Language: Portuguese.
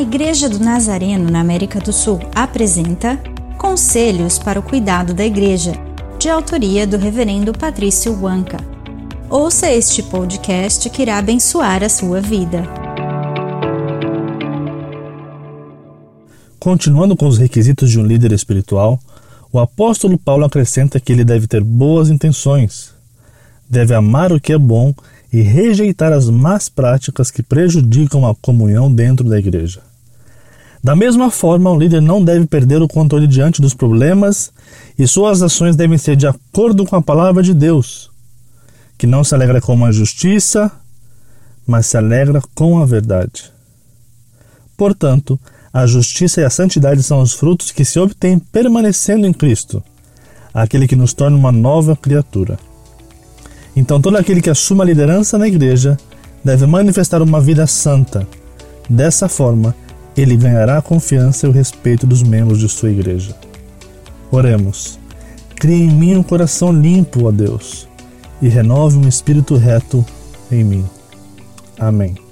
Igreja do Nazareno na América do Sul apresenta Conselhos para o Cuidado da Igreja, de autoria do Reverendo Patrício Wanka. Ouça este podcast que irá abençoar a sua vida. Continuando com os requisitos de um líder espiritual, o apóstolo Paulo acrescenta que ele deve ter boas intenções, deve amar o que é bom rejeitar as más práticas que prejudicam a comunhão dentro da igreja. Da mesma forma, um líder não deve perder o controle diante dos problemas e suas ações devem ser de acordo com a palavra de Deus, que não se alegra com a justiça, mas se alegra com a verdade. Portanto, a justiça e a santidade são os frutos que se obtêm permanecendo em Cristo, aquele que nos torna uma nova criatura. Então, todo aquele que assuma a liderança na igreja deve manifestar uma vida santa. Dessa forma, ele ganhará a confiança e o respeito dos membros de sua igreja. Oremos. Crie em mim um coração limpo, ó Deus, e renove um espírito reto em mim. Amém.